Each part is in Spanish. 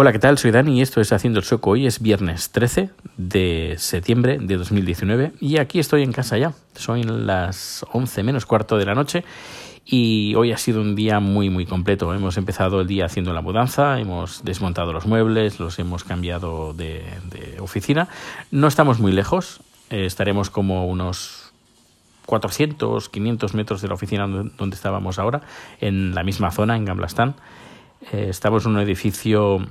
Hola, ¿qué tal? Soy Dani y esto es Haciendo el Sueco. Hoy es viernes 13 de septiembre de 2019 y aquí estoy en casa ya. Son las 11 menos cuarto de la noche y hoy ha sido un día muy muy completo. Hemos empezado el día haciendo la mudanza, hemos desmontado los muebles, los hemos cambiado de, oficina. No estamos muy lejos, eh, estaremos como unos 400, 500 metros de la oficina donde estábamos ahora, en la misma zona, en Gamblastán. Eh, estamos en un edificio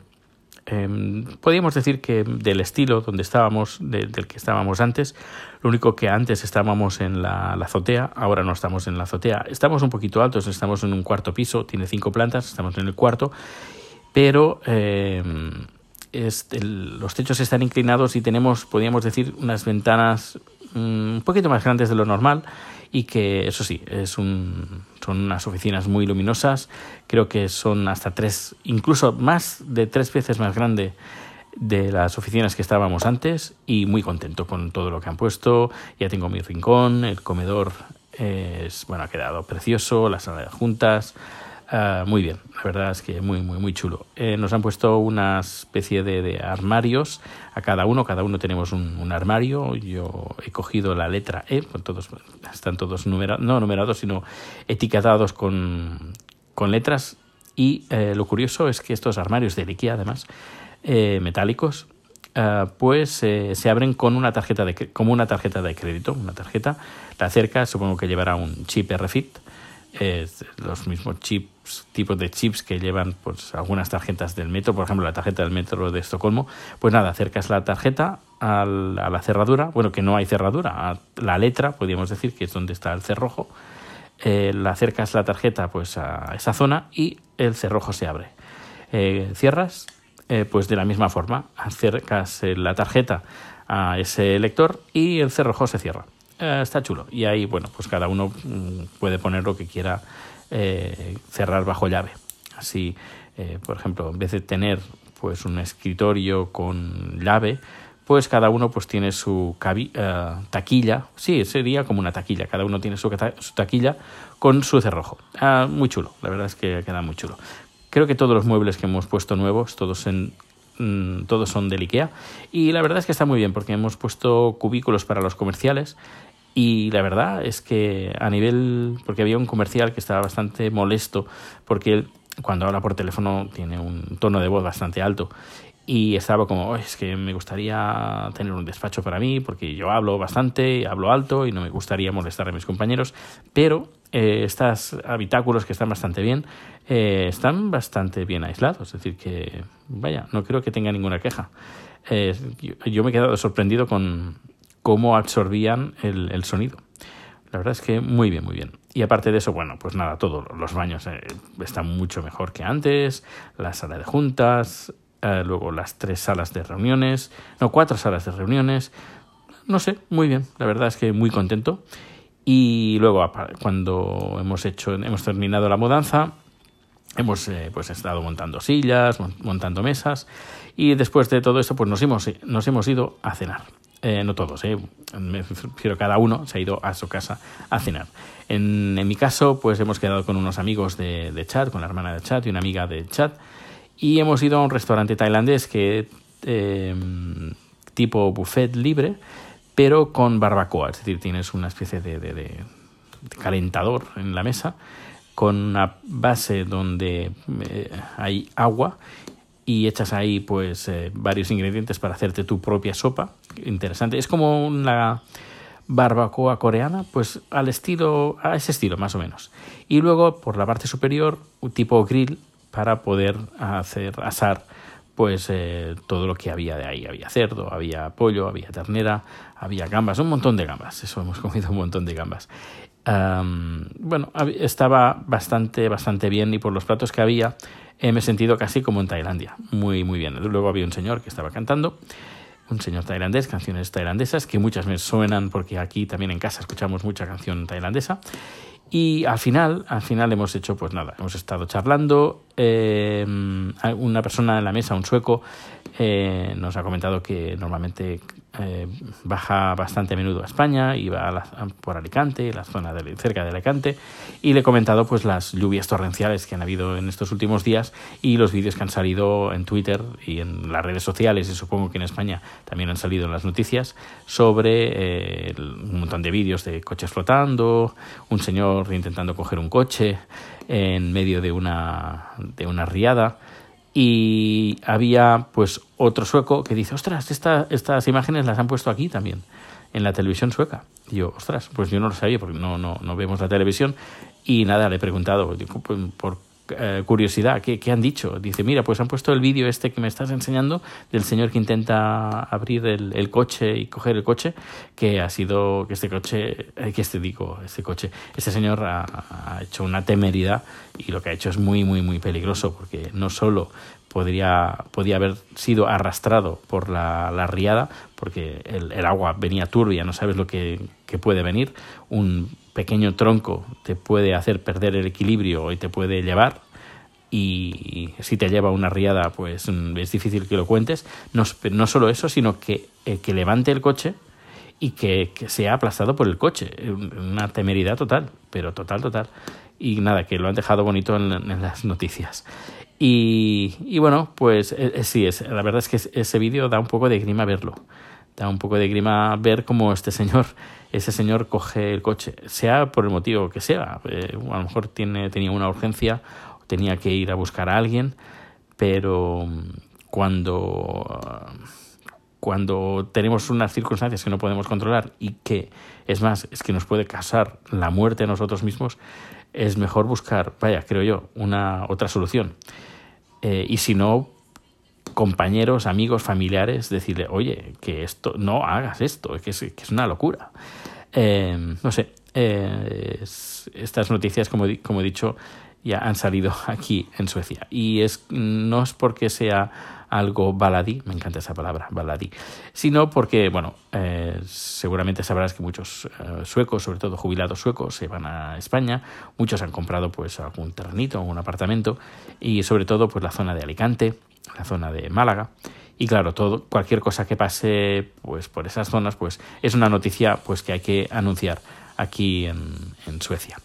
eh, podríamos decir que del estilo donde estábamos, del que estábamos antes, lo único que antes estábamos en la, azotea, ahora no estamos en la azotea. Estamos un poquito altos, estamos en un cuarto piso, tiene cinco plantas, estamos en el cuarto, pero em, los techos están inclinados y tenemos, podríamos decir, unas ventanas un poquito más grandes de lo normal y que eso sí, es un, son unas oficinas muy luminosas, creo que son hasta tres, incluso más de tres veces más grande de las oficinas que estábamos antes y muy contento con todo lo que han puesto, ya tengo mi rincón, el comedor es, bueno, ha quedado precioso, la sala de juntas, Ah, muy bien, la verdad es que muy, muy, muy chulo. Eh, nos han puesto una especie de, armarios a cada uno, cada uno tenemos un, armario. Yo he cogido la letra E, todos, están todos numerados, no numerados, sino etiquetados con, con letras. Y eh, lo curioso es que estos armarios de IKEA, además, eh, metálicos, ah, pues se abren con una tarjeta de como una tarjeta de crédito, una tarjeta, la acerca, supongo que llevará un chip RFID los mismos chips, tipos de chips que llevan pues algunas tarjetas del metro, por ejemplo la tarjeta del metro de Estocolmo, pues nada, acercas la tarjeta a la, cerradura, bueno que no hay cerradura, a la letra, podríamos decir que es donde está el cerrojo, eh, la acercas la tarjeta pues a esa zona y el cerrojo se abre. Eh, cierras, eh, pues de la misma forma, acercas la tarjeta a ese lector y el cerrojo se cierra. Eh, está chulo. Y ahí, bueno, pues cada uno mm, puede poner lo que quiera eh, cerrar bajo llave. Así, eh, por ejemplo, en vez de tener pues un escritorio con llave, pues cada uno pues tiene su taquilla. Sí, sería como una taquilla. Cada uno tiene su, taquilla con su cerrojo. Ah, muy chulo. La verdad es que queda muy chulo. Creo que todos los muebles que hemos puesto nuevos, todos en mm, todos son del IKEA. Y la verdad es que está muy bien porque hemos puesto cubículos para los comerciales. Y la verdad es que a nivel, porque había un comercial que estaba bastante molesto, porque él cuando habla por teléfono tiene un tono de voz bastante alto y estaba como, es que me gustaría tener un despacho para mí porque yo hablo bastante, hablo alto y no me gustaría molestar a mis compañeros, pero eh, estos habitáculos que están bastante bien, eh, están bastante bien aislados, es decir, que vaya, no creo que tenga ninguna queja. Eh, yo me he quedado sorprendido con, cómo absorbían el, sonido. La verdad es que muy bien, muy bien. Y aparte de eso, bueno, pues nada, todos los baños eh, están mucho mejor que antes, la sala de juntas, eh, luego las tres salas de reuniones, no, cuatro salas de reuniones, no sé, muy bien, la verdad es que muy contento. Y luego cuando hemos hecho, hemos terminado la mudanza, hemos eh, pues estado montando sillas, montando mesas y después de todo esto pues nos hemos, nos hemos ido a cenar. Eh, no todos, eh, pero cada uno se ha ido a su casa a cenar. En, mi caso, pues hemos quedado con unos amigos de, chat, con la hermana de chat y una amiga de chat, y hemos ido a un restaurante tailandés que em, tipo buffet libre, pero con barbacoa, es decir, tienes una especie de, calentador en la mesa con una base donde eh, hay agua y echas ahí pues eh, varios ingredientes para hacerte tu propia sopa. Interesante. Es como una barbacoa coreana, pues al estilo, a ese estilo más o menos. Y luego por la parte superior, tipo grill para poder hacer asar pues eh, todo lo que había de ahí. Había cerdo, había pollo, había ternera, había gambas, un montón de gambas. Eso hemos comido un montón de gambas. bueno, estaba bastante, bastante bien y por los platos que había me he sentido casi como en Tailandia. Muy, muy bien. Luego había un señor que estaba cantando, un señor tailandés, canciones tailandesas, que muchas me suenan porque aquí también en casa escuchamos mucha canción tailandesa. Y al final, al final hemos hecho, pues nada, hemos estado charlando eh, una persona en la mesa, un sueco, eh, nos ha comentado que normalmente eh, baja bastante a menudo a España y va por Alicante, la zona de, cerca de Alicante, y le he comentado pues las lluvias torrenciales que han habido en estos últimos días y los vídeos que han salido en Twitter y en las redes sociales y supongo que en España también han salido en las noticias sobre eh, un montón de vídeos de coches flotando, un señor intentando coger un coche en medio de una, de una riada y había pues otro sueco que dice, ostras, estas imágenes las han puesto aquí también, en la televisión sueca. Y yo, ostras, pues yo no lo sabía porque no, no, no vemos la televisión. Y nada, le he preguntado, pues, ¿por eh, curiosidad, ¿qué, han dicho? Dice, mira, pues han puesto el vídeo este que me estás enseñando del señor que intenta abrir el, coche y coger el coche, que ha sido, que este coche, eh, que este digo, este coche, este señor ha, ha, hecho una temeridad y lo que ha hecho es muy, muy, muy peligroso, porque no solo podría, podía haber sido arrastrado por la, la riada, porque el, el, agua venía turbia, no sabes lo que, que puede venir, un pequeño tronco te puede hacer perder el equilibrio y te puede llevar. Y si te lleva una riada pues mm, es difícil que lo cuentes. No, solo eso sino que eh, que levante el coche y que, sea aplastado por el coche. Una temeridad total pero total total. Y nada que lo han dejado bonito en, las noticias. Y, y bueno pues eh, eh, sí es la verdad es que ese vídeo da un poco de grima verlo da un poco de grima ver cómo este señor, ese señor coge el coche, sea por el motivo que sea. Eh, a lo mejor tiene, tenía una urgencia, tenía que ir a buscar a alguien, pero mm, cuando, cuando tenemos unas circunstancias que no podemos controlar y que, es más, es que nos puede causar la muerte a nosotros mismos, es mejor buscar, vaya, creo yo, una otra solución. Eh, y si no, compañeros, amigos, familiares, decirle, oye, que esto, no hagas esto, que es, una locura. Eh, no sé, eh, estas noticias, como, he dicho, ya han salido aquí en Suecia. Y es, no es porque sea algo baladí, me encanta esa palabra, baladí, sino porque, bueno, eh, seguramente sabrás que muchos suecos, sobre todo jubilados suecos, se van a España, muchos han comprado pues algún terrenito, un apartamento y sobre todo pues la zona de Alicante, la zona de Málaga. Y claro, todo, cualquier cosa que pase pues, por esas zonas, pues es una noticia pues, que hay que anunciar aquí en, Suecia.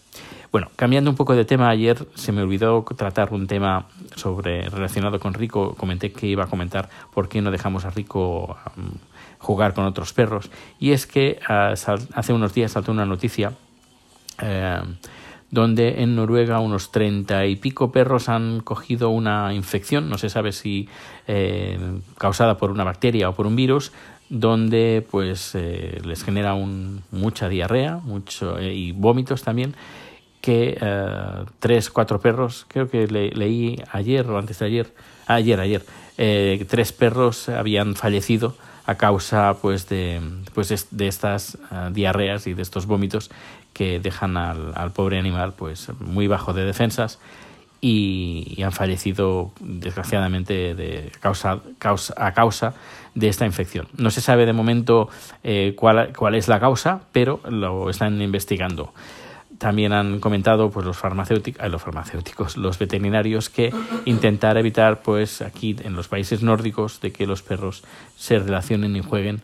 Bueno, cambiando un poco de tema, ayer se me olvidó tratar un tema sobre relacionado con Rico. Comenté que iba a comentar por qué no dejamos a Rico jugar con otros perros. Y es que uh, hace unos días saltó una noticia eh, donde en Noruega unos treinta y pico perros han cogido una infección, no se sabe si eh, causada por una bacteria o por un virus, donde pues eh, les genera un, mucha diarrea mucho, eh, y vómitos también, que eh, tres, cuatro perros, creo que le, leí ayer o antes de ayer, ayer, ayer, eh, tres perros habían fallecido a causa pues de, pues de estas uh, diarreas y de estos vómitos que dejan al, al, pobre animal pues muy bajo de defensas y, y han fallecido desgraciadamente de causa, causa, a causa de esta infección. No se sabe de momento eh, cuál, cuál es la causa, pero lo están investigando. También han comentado pues los farmacéuticos, eh, los farmacéuticos, los veterinarios que intentar evitar pues aquí en los países nórdicos de que los perros se relacionen y jueguen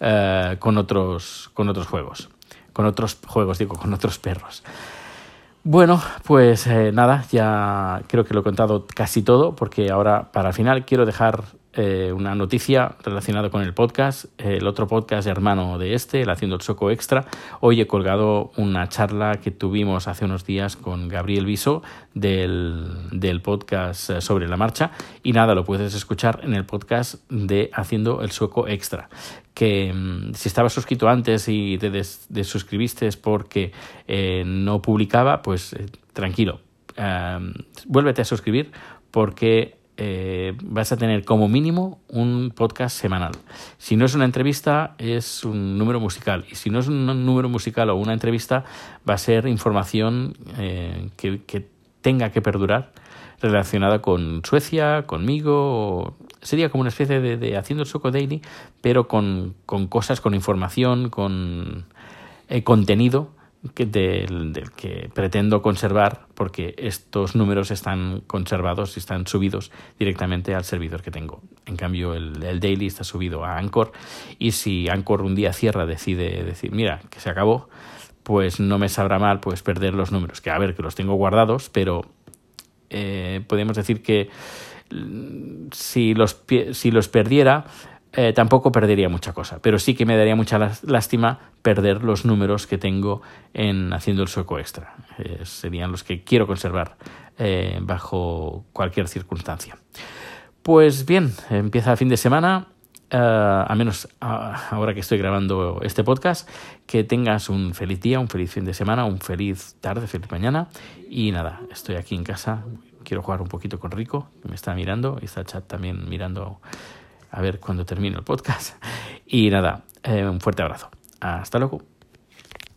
uh, con otros con otros juegos, con otros juegos digo, con otros perros. Bueno, pues eh, nada, ya creo que lo he contado casi todo porque ahora para el final quiero dejar eh, una noticia relacionada con el podcast, el otro podcast hermano de este, el Haciendo el Soco Extra. Hoy he colgado una charla que tuvimos hace unos días con Gabriel Viso del, del podcast eh, sobre la marcha y nada, lo puedes escuchar en el podcast de Haciendo el Soco Extra que mmm, si estabas suscrito antes y te des, desuscribiste porque eh, no publicaba, pues tranquilo, vuélvete a suscribir porque eh, vas a tener como mínimo un podcast semanal. Si no es una entrevista, es un número musical. Y si no es un número musical o una entrevista, va a ser información eh, que, tenga que perdurar relacionada con Suecia, conmigo. Sería como una especie de, de haciendo el Soco Daily, pero con, con, cosas, con información, con eh, contenido que del, que pretendo conservar porque estos números están conservados y están subidos directamente al servidor que tengo. En cambio, el, el daily está subido a Anchor y si Anchor un día cierra, decide decir, mira, que se acabó, pues no me sabrá mal pues perder los números, que a ver, que los tengo guardados, pero eh, podemos decir que mm, si los, si los perdiera, eh, tampoco perdería mucha cosa, pero sí que me daría mucha lástima perder los números que tengo en haciendo el sueco extra. Eh, serían los que quiero conservar eh, bajo cualquier circunstancia. Pues bien, empieza el fin de semana. Al menos ahora que estoy grabando este podcast, que tengas un feliz día, un feliz fin de semana, un feliz tarde, feliz mañana. Y nada, estoy aquí en casa, quiero jugar un poquito con Rico, que me está mirando, y está chat también mirando a ver cuando termino el podcast. Y nada, eh, un fuerte abrazo. Hasta luego.